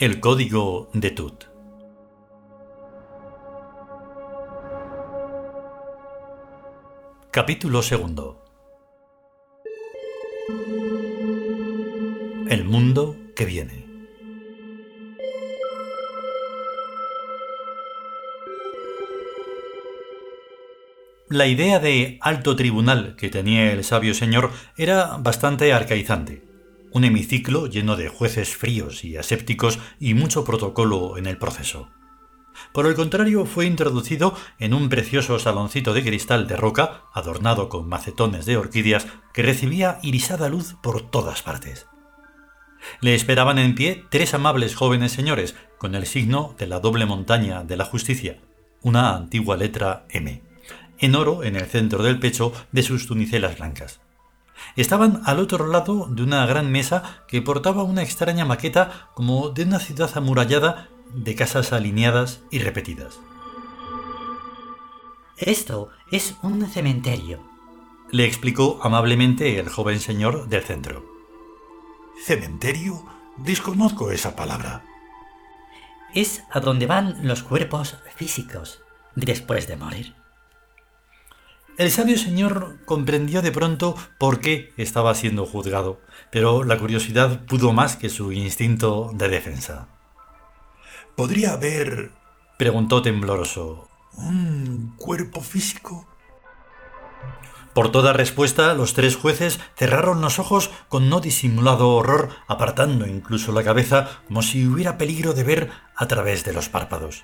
El código de Tut. Capítulo segundo. El mundo que viene. La idea de alto tribunal que tenía el sabio señor era bastante arcaizante. Un hemiciclo lleno de jueces fríos y asépticos y mucho protocolo en el proceso. Por el contrario, fue introducido en un precioso saloncito de cristal de roca, adornado con macetones de orquídeas, que recibía irisada luz por todas partes. Le esperaban en pie tres amables jóvenes señores, con el signo de la doble montaña de la justicia, una antigua letra M en oro en el centro del pecho de sus tunicelas blancas. Estaban al otro lado de una gran mesa que portaba una extraña maqueta como de una ciudad amurallada de casas alineadas y repetidas. Esto es un cementerio, le explicó amablemente el joven señor del centro. ¿Cementerio? Desconozco esa palabra. Es a donde van los cuerpos físicos después de morir. El sabio señor comprendió de pronto por qué estaba siendo juzgado, pero la curiosidad pudo más que su instinto de defensa. ¿Podría haber... preguntó tembloroso. un cuerpo físico? Por toda respuesta, los tres jueces cerraron los ojos con no disimulado horror, apartando incluso la cabeza como si hubiera peligro de ver a través de los párpados.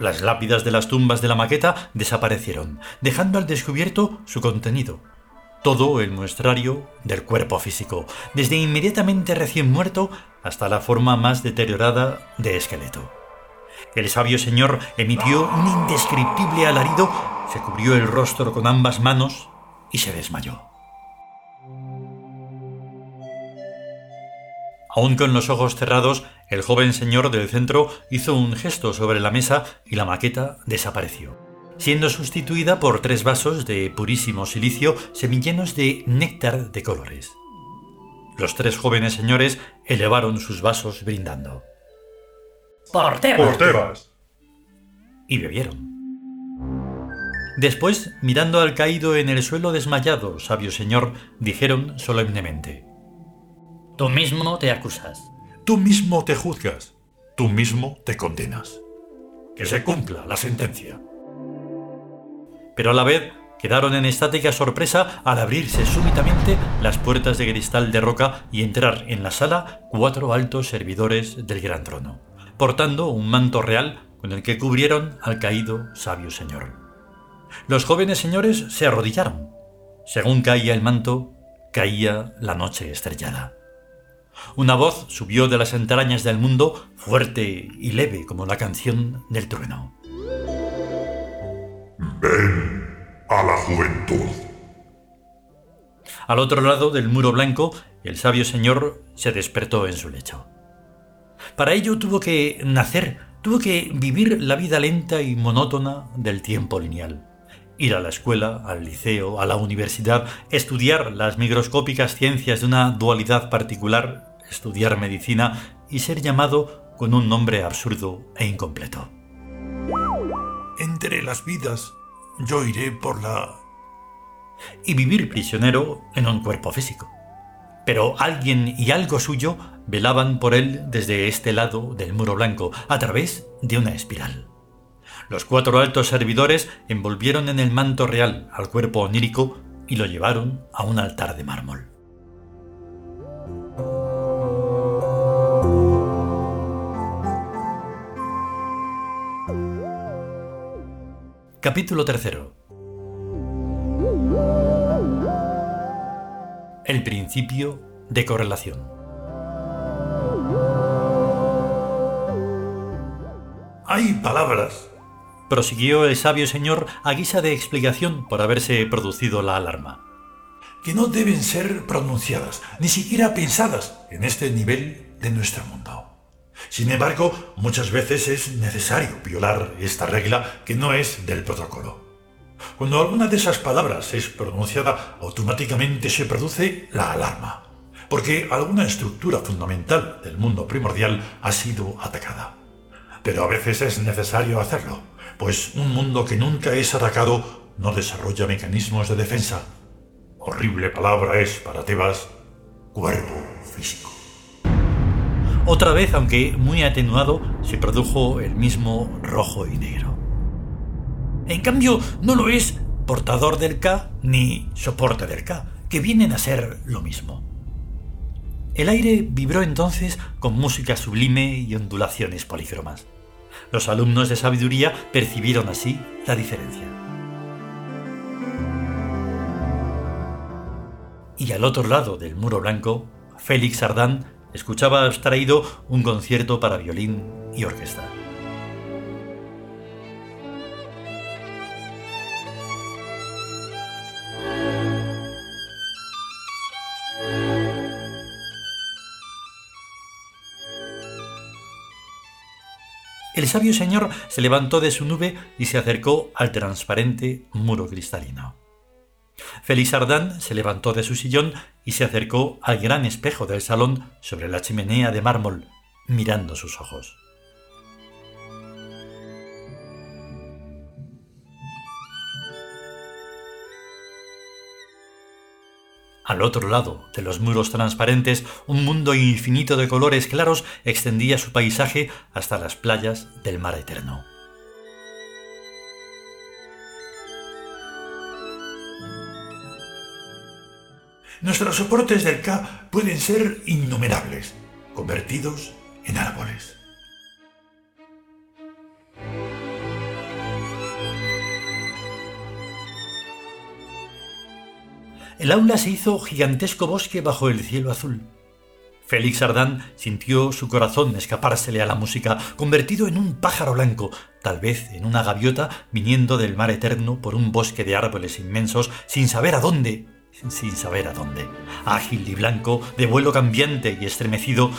Las lápidas de las tumbas de la maqueta desaparecieron, dejando al descubierto su contenido. Todo el muestrario del cuerpo físico, desde inmediatamente recién muerto hasta la forma más deteriorada de esqueleto. El sabio señor emitió un indescriptible alarido, se cubrió el rostro con ambas manos y se desmayó. Aún con los ojos cerrados, el joven señor del centro hizo un gesto sobre la mesa y la maqueta desapareció, siendo sustituida por tres vasos de purísimo silicio semillenos de néctar de colores. Los tres jóvenes señores elevaron sus vasos brindando. ¡Por Tebas! Y bebieron. Después, mirando al caído en el suelo desmayado sabio señor, dijeron solemnemente Tú mismo te acusas. Tú mismo te juzgas. Tú mismo te condenas. Que se cumpla la sentencia. Pero a la vez quedaron en estática sorpresa al abrirse súbitamente las puertas de cristal de roca y entrar en la sala cuatro altos servidores del gran trono, portando un manto real con el que cubrieron al caído sabio señor. Los jóvenes señores se arrodillaron. Según caía el manto, caía la noche estrellada. Una voz subió de las entrañas del mundo, fuerte y leve como la canción del trueno. Ven a la juventud. Al otro lado del muro blanco, el sabio señor se despertó en su lecho. Para ello tuvo que nacer, tuvo que vivir la vida lenta y monótona del tiempo lineal. Ir a la escuela, al liceo, a la universidad, estudiar las microscópicas ciencias de una dualidad particular estudiar medicina y ser llamado con un nombre absurdo e incompleto. Entre las vidas, yo iré por la... Y vivir prisionero en un cuerpo físico. Pero alguien y algo suyo velaban por él desde este lado del muro blanco, a través de una espiral. Los cuatro altos servidores envolvieron en el manto real al cuerpo onírico y lo llevaron a un altar de mármol. Capítulo 3 El principio de correlación. Hay palabras, prosiguió el sabio señor a guisa de explicación por haberse producido la alarma, que no deben ser pronunciadas, ni siquiera pensadas en este nivel de nuestro mundo. Sin embargo, muchas veces es necesario violar esta regla que no es del protocolo. Cuando alguna de esas palabras es pronunciada, automáticamente se produce la alarma. porque alguna estructura fundamental del mundo primordial ha sido atacada. Pero a veces es necesario hacerlo, pues un mundo que nunca es atacado no desarrolla mecanismos de defensa. Horrible palabra es para Tebas físico. Otra vez, aunque muy atenuado, se produjo el mismo rojo y negro. En cambio, no lo es portador del K ni soporte del K, que vienen a ser lo mismo. El aire vibró entonces con música sublime y ondulaciones polícromas. Los alumnos de sabiduría percibieron así la diferencia. Y al otro lado del muro blanco, Félix Ardán escuchaba abstraído un concierto para violín y orquesta. El sabio señor se levantó de su nube y se acercó al transparente muro cristalino. Félix Ardán se levantó de su sillón y se acercó al gran espejo del salón sobre la chimenea de mármol, mirando sus ojos. Al otro lado de los muros transparentes, un mundo infinito de colores claros extendía su paisaje hasta las playas del mar eterno. Nuestros soportes del K pueden ser innumerables, convertidos en árboles. El aula se hizo gigantesco bosque bajo el cielo azul. Félix Ardán sintió su corazón escapársele a la música, convertido en un pájaro blanco, tal vez en una gaviota viniendo del mar eterno por un bosque de árboles inmensos, sin saber a dónde, sin saber a dónde. Ágil y blanco, de vuelo cambiante y estremecido,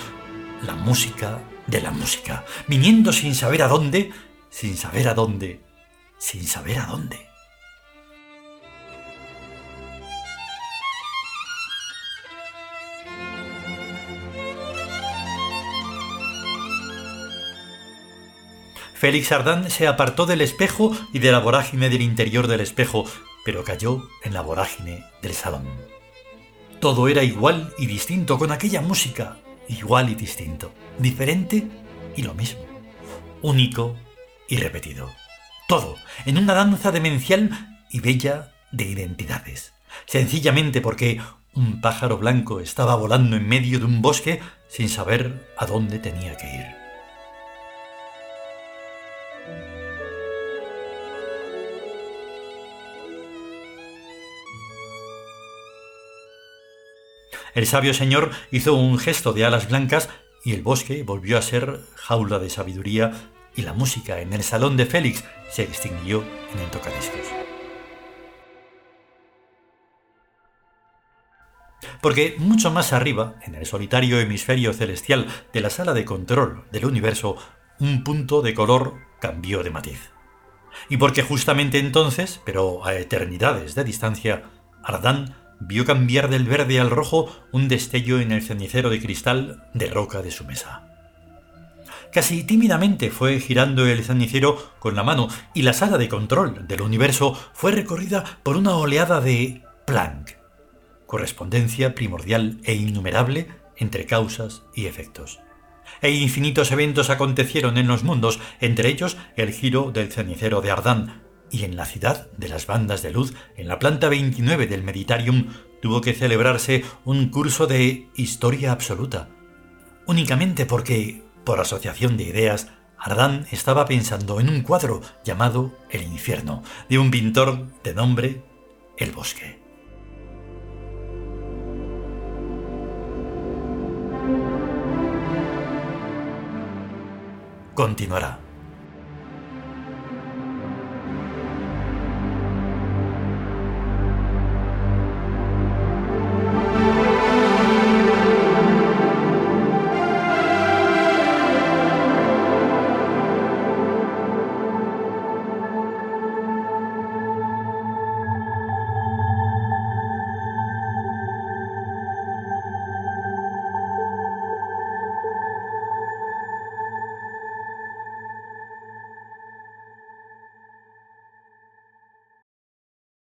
la música de la música, viniendo sin saber a dónde, sin saber a dónde, sin saber a dónde. Félix Ardán se apartó del espejo y de la vorágine del interior del espejo, pero cayó en la vorágine del salón. Todo era igual y distinto con aquella música, igual y distinto, diferente y lo mismo, único y repetido. Todo en una danza demencial y bella de identidades, sencillamente porque un pájaro blanco estaba volando en medio de un bosque sin saber a dónde tenía que ir. El sabio señor hizo un gesto de alas blancas y el bosque volvió a ser jaula de sabiduría y la música en el salón de Félix se extinguió en el tocadiscos. Porque mucho más arriba, en el solitario hemisferio celestial de la sala de control del universo, un punto de color cambió de matiz. Y porque justamente entonces, pero a eternidades de distancia, Ardán vio cambiar del verde al rojo un destello en el cenicero de cristal de roca de su mesa. Casi tímidamente fue girando el cenicero con la mano y la sala de control del universo fue recorrida por una oleada de Planck, correspondencia primordial e innumerable entre causas y efectos. E infinitos eventos acontecieron en los mundos, entre ellos el giro del cenicero de Ardán, y en la ciudad de las bandas de luz, en la planta 29 del Meditarium, tuvo que celebrarse un curso de historia absoluta. Únicamente porque, por asociación de ideas, Ardán estaba pensando en un cuadro llamado El infierno, de un pintor de nombre El Bosque. Continuará.